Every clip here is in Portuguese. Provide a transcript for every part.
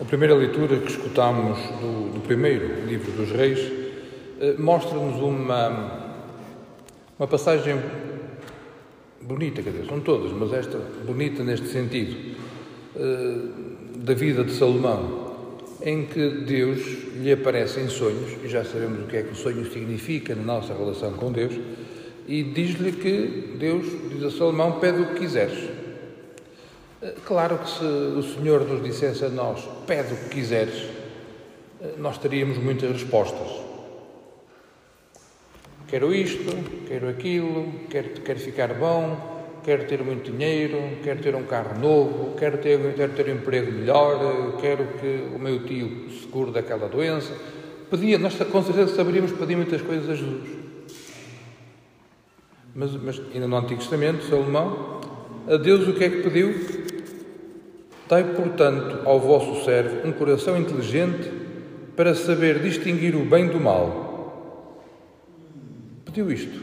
A primeira leitura que escutamos do, do primeiro livro dos Reis eh, mostra-nos uma, uma passagem bonita, quer dizer, são todas, mas esta bonita neste sentido, eh, da vida de Salomão, em que Deus lhe aparece em sonhos, e já sabemos o que é que o sonho significa na nossa relação com Deus, e diz-lhe que Deus diz a Salomão: pede o que quiseres. Claro que se o Senhor nos dissesse a nós, pede o que quiseres, nós teríamos muitas respostas. Quero isto, quero aquilo, quero, quero ficar bom, quero ter muito dinheiro, quero ter um carro novo, quero ter, quero ter um emprego melhor, quero que o meu tio se cure daquela doença. Pedia, nós com certeza saberíamos pedir muitas coisas a Jesus. Mas, mas ainda no Antigo Testamento, Salomão, a Deus o que é que pediu? Dai, portanto, ao vosso servo um coração inteligente para saber distinguir o bem do mal. Pediu isto.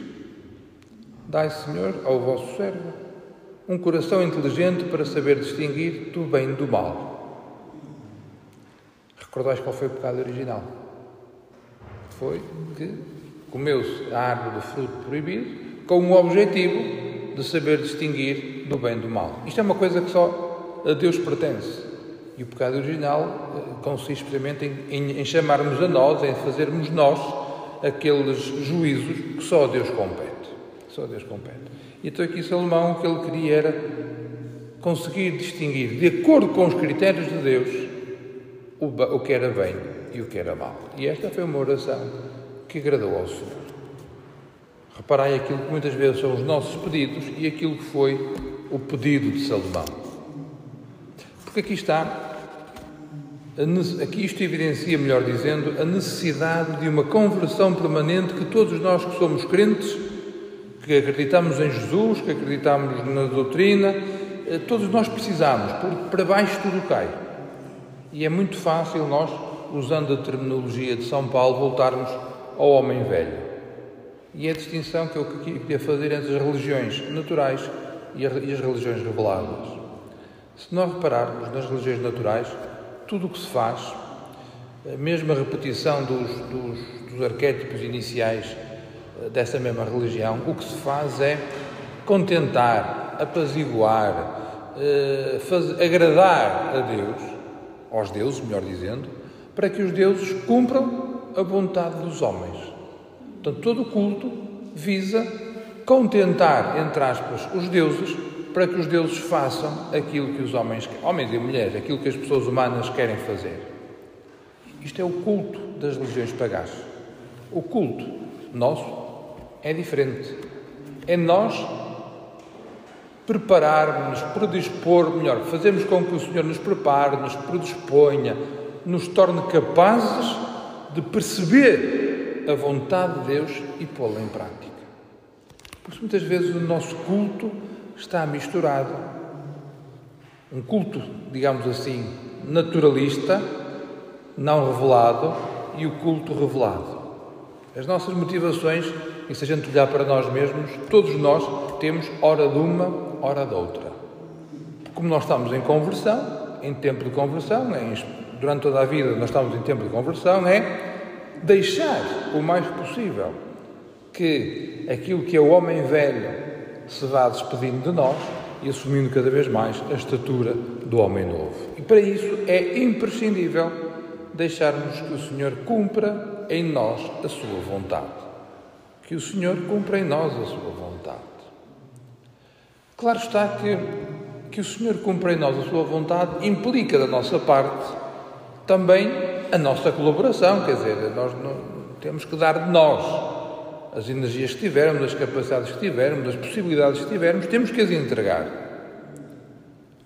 Dai, Senhor, ao vosso servo um coração inteligente para saber distinguir do bem do mal. Recordais qual foi o pecado original? Foi que comeu-se a árvore do fruto proibido com o objetivo de saber distinguir do bem do mal. Isto é uma coisa que só a Deus pertence. E o pecado original eh, consiste precisamente em, em, em chamarmos a nós, em fazermos nós aqueles juízos que só a Deus compete. Só a Deus compete. E então aqui Salomão o que ele queria era conseguir distinguir, de acordo com os critérios de Deus, o, o que era bem e o que era mal. E esta foi uma oração que agradou ao Senhor. Reparai aquilo que muitas vezes são os nossos pedidos e aquilo que foi o pedido de Salomão. Porque aqui está, aqui isto evidencia, melhor dizendo, a necessidade de uma conversão permanente que todos nós que somos crentes, que acreditamos em Jesus, que acreditamos na doutrina, eh, todos nós precisamos, porque para baixo tudo cai. E é muito fácil nós, usando a terminologia de São Paulo, voltarmos ao homem velho. E é a distinção que eu queria fazer entre as religiões naturais e as religiões reveladas. Se nós repararmos nas religiões naturais, tudo o que se faz, a mesma repetição dos, dos, dos arquétipos iniciais eh, dessa mesma religião, o que se faz é contentar, apaziguar, eh, fazer, agradar a Deus, aos deuses, melhor dizendo, para que os deuses cumpram a vontade dos homens. Portanto, todo o culto visa contentar, entre aspas, os deuses para que os deuses façam aquilo que os homens, homens e mulheres, aquilo que as pessoas humanas querem fazer. Isto é o culto das religiões pagãs. O culto nosso é diferente. É nós prepararmos, predispor, melhor, fazermos com que o Senhor nos prepare, nos predisponha, nos torne capazes de perceber a vontade de Deus e pô-la em prática. Por isso, muitas vezes, o nosso culto está misturado um culto, digamos assim, naturalista, não revelado, e o culto revelado. As nossas motivações, e se a gente olhar para nós mesmos, todos nós temos hora de uma, hora de outra. Como nós estamos em conversão, em tempo de conversão, durante toda a vida nós estamos em tempo de conversão, é deixar o mais possível que aquilo que é o homem velho se vá despedindo de nós e assumindo cada vez mais a estatura do homem novo. E para isso é imprescindível deixarmos que o Senhor cumpra em nós a sua vontade. Que o Senhor cumpra em nós a sua vontade. Claro está que que o Senhor cumpra em nós a sua vontade implica da nossa parte também a nossa colaboração, quer dizer, nós não, temos que dar de nós as energias que tivermos, as capacidades que tivermos, as possibilidades que tivermos, temos que as entregar.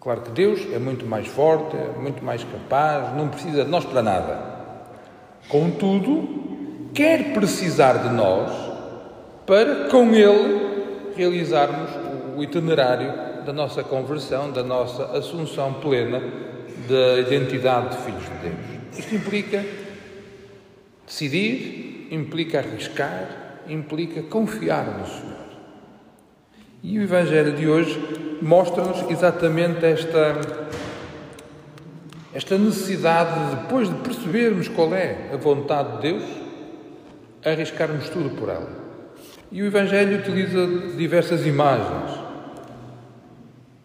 Claro que Deus é muito mais forte, é muito mais capaz, não precisa de nós para nada. Contudo, quer precisar de nós para, com Ele, realizarmos o itinerário da nossa conversão, da nossa assunção plena da identidade de filhos de Deus. Isto implica decidir, implica arriscar, implica confiar no Senhor. E o Evangelho de hoje mostra-nos exatamente esta, esta necessidade de, depois de percebermos qual é a vontade de Deus, arriscarmos tudo por ela. E o Evangelho utiliza diversas imagens.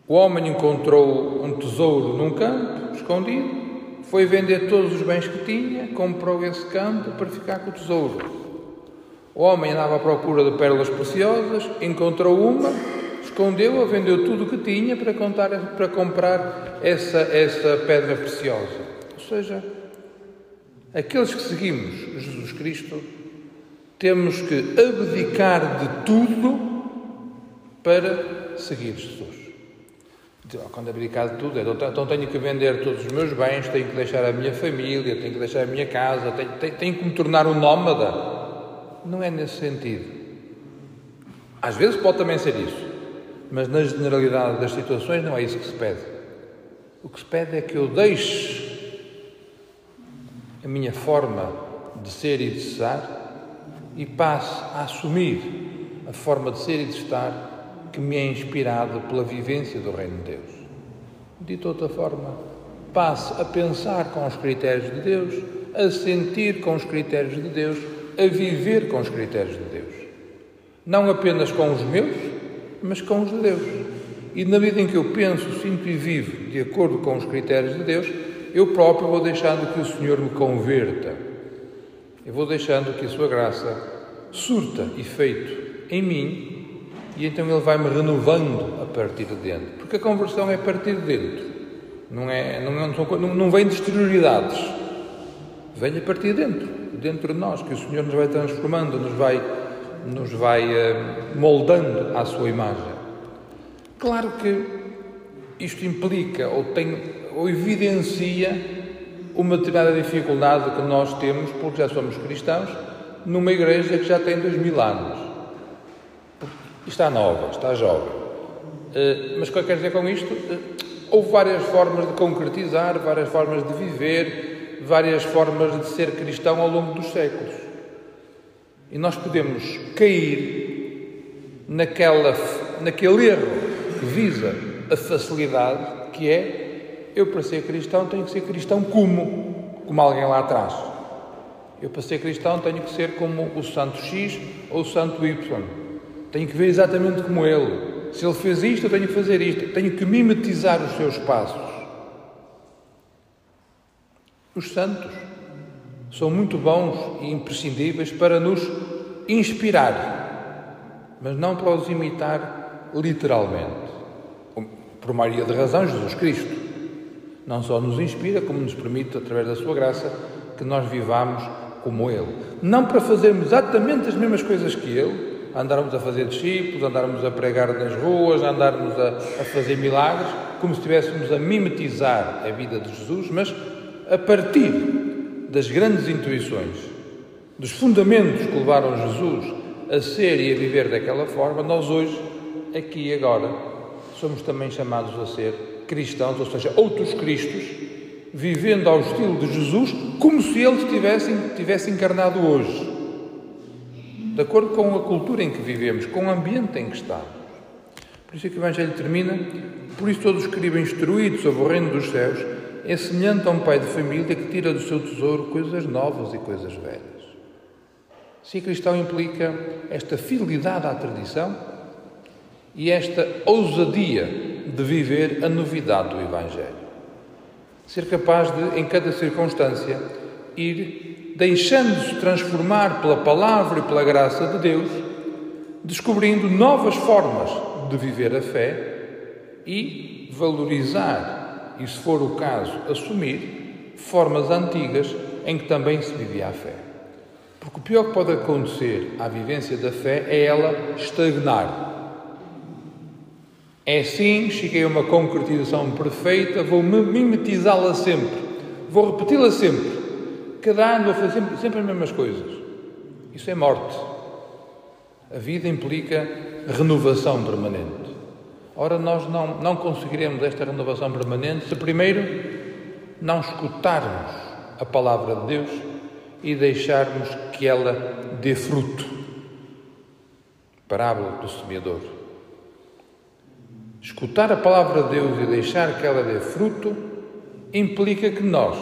O homem encontrou um tesouro num campo, escondido, foi vender todos os bens que tinha, comprou esse campo para ficar com o tesouro. O homem andava à procura de pérolas preciosas, encontrou uma, escondeu-a, vendeu tudo o que tinha para, contar, para comprar essa, essa pedra preciosa. Ou seja, aqueles que seguimos Jesus Cristo, temos que abdicar de tudo para seguir Jesus. Quando abdicar de tudo, então, então tenho que vender todos os meus bens, tenho que deixar a minha família, tenho que deixar a minha casa, tenho, tenho, tenho que me tornar um nómada. Não é nesse sentido. Às vezes pode também ser isso, mas na generalidade das situações não é isso que se pede. O que se pede é que eu deixe a minha forma de ser e de estar e passe a assumir a forma de ser e de estar que me é inspirado pela vivência do Reino de Deus. Dito outra forma, passe a pensar com os critérios de Deus, a sentir com os critérios de Deus, a viver com os critérios de Deus. Não apenas com os meus, mas com os de Deus. E na medida em que eu penso, sinto e vivo de acordo com os critérios de Deus, eu próprio vou deixando que o Senhor me converta. Eu vou deixando que a sua graça surta efeito em mim e então ele vai-me renovando a partir de dentro. Porque a conversão é a partir de dentro. Não, é, não, não, não vem de exterioridades. Vem a partir de dentro. Dentro de nós, que o Senhor nos vai transformando, nos vai, nos vai uh, moldando à sua imagem. Claro que isto implica ou, tem, ou evidencia uma determinada dificuldade que nós temos, porque já somos cristãos, numa igreja que já tem dois mil anos está nova, está jovem. Eh, mas o que eu quero dizer com isto? Eh, houve várias formas de concretizar, várias formas de viver, várias formas de ser cristão ao longo dos séculos. E nós podemos cair naquela, naquele erro que visa a facilidade, que é eu para ser cristão tenho que ser cristão como? Como alguém lá atrás. Eu para ser cristão tenho que ser como o santo X ou o santo Y. Tenho que ver exatamente como ele. Se ele fez isto, eu tenho que fazer isto. Tenho que mimetizar os seus passos. Os santos são muito bons e imprescindíveis para nos inspirar, mas não para os imitar literalmente. Por maioria de razão, Jesus Cristo não só nos inspira, como nos permite, através da sua graça, que nós vivamos como Ele. Não para fazermos exatamente as mesmas coisas que Ele, andarmos a fazer discípulos, andarmos a pregar nas ruas, andarmos a, a fazer milagres, como se estivéssemos a mimetizar a vida de Jesus, mas a partir das grandes intuições, dos fundamentos que levaram Jesus a ser e a viver daquela forma, nós hoje, aqui e agora, somos também chamados a ser cristãos, ou seja, outros Cristos, vivendo ao estilo de Jesus, como se ele tivesse, tivesse encarnado hoje de acordo com a cultura em que vivemos, com o ambiente em que estamos. Por isso é que o Evangelho termina, por isso todos que sobre o reino dos céus é semelhante a um pai de família que tira do seu tesouro coisas novas e coisas velhas. Ser cristão implica esta fidelidade à tradição e esta ousadia de viver a novidade do Evangelho. Ser capaz de, em cada circunstância, ir deixando-se transformar pela palavra e pela graça de Deus, descobrindo novas formas de viver a fé e valorizar, e se for o caso, assumir formas antigas em que também se vivia a fé. Porque o pior que pode acontecer à vivência da fé é ela estagnar. É assim, cheguei a uma concretização perfeita, vou mimetizá-la sempre, vou repeti-la sempre cada ano a fazer sempre, sempre as mesmas coisas. Isso é morte. A vida implica renovação permanente. Ora, nós não, não conseguiremos esta renovação permanente se primeiro não escutarmos a palavra de Deus e deixarmos que ela dê fruto. Parábola do semeador. Escutar a palavra de Deus e deixar que ela dê fruto implica que nós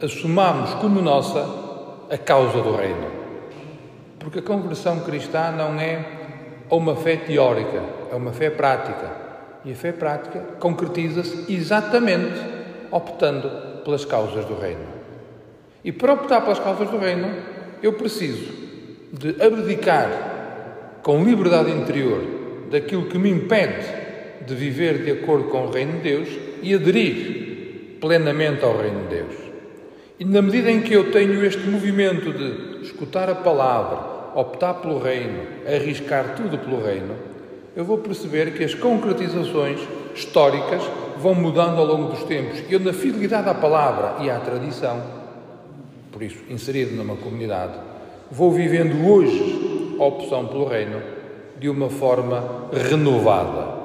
assumamos como nossa a causa do reino. Porque a conversão cristã não é uma fé teórica, é uma fé prática. E a fé prática concretiza-se exatamente optando pelas causas do reino. E para optar pelas causas do reino, eu preciso de abdicar com liberdade interior daquilo que me impede de viver de acordo com o reino de Deus e aderir plenamente ao reino de Deus. E na medida em que eu tenho este movimento de escutar a palavra, optar pelo reino, arriscar tudo pelo reino, eu vou perceber que as concretizações históricas vão mudando ao longo dos tempos. Eu, na fidelidade à palavra e à tradição, por isso, inserido numa comunidade, vou vivendo hoje a opção pelo reino de uma forma renovada.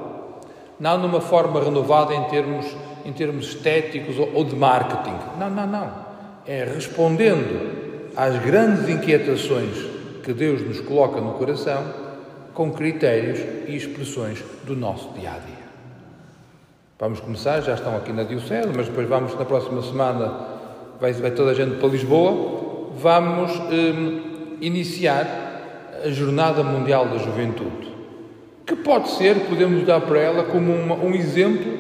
Não numa forma renovada em termos, em termos estéticos ou, ou de marketing. Não, não, não. É respondendo às grandes inquietações que Deus nos coloca no coração com critérios e expressões do nosso dia a dia. Vamos começar, já estão aqui na Diocese, mas depois vamos, na próxima semana, vai, vai toda a gente para Lisboa, vamos hum, iniciar a Jornada Mundial da Juventude, que pode ser, podemos dar para ela como uma, um exemplo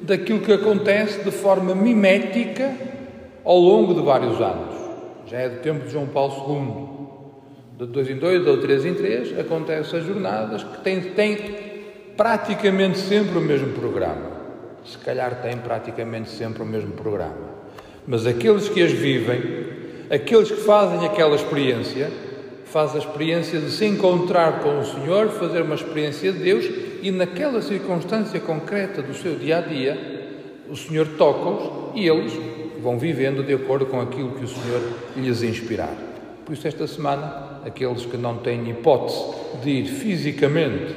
daquilo que acontece de forma mimética ao longo de vários anos. Já é do tempo de João Paulo II. De dois em dois ou três em três acontecem as jornadas que têm, têm praticamente sempre o mesmo programa. Se calhar têm praticamente sempre o mesmo programa. Mas aqueles que as vivem, aqueles que fazem aquela experiência, fazem a experiência de se encontrar com o Senhor, fazer uma experiência de Deus e naquela circunstância concreta do seu dia a dia, o Senhor toca-os e eles vão vivendo de acordo com aquilo que o Senhor lhes inspirar. Por isso, esta semana, aqueles que não têm hipótese de ir fisicamente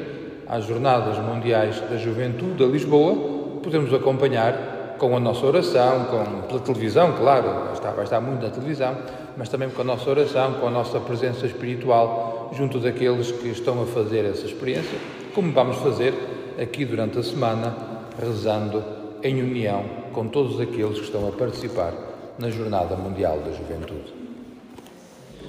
às Jornadas Mundiais da Juventude a Lisboa, podemos acompanhar com a nossa oração, com, pela televisão, claro, vai estar, vai estar muito na televisão, mas também com a nossa oração, com a nossa presença espiritual junto daqueles que estão a fazer essa experiência, como vamos fazer aqui durante a semana, rezando em união com todos aqueles que estão a participar na Jornada Mundial da Juventude.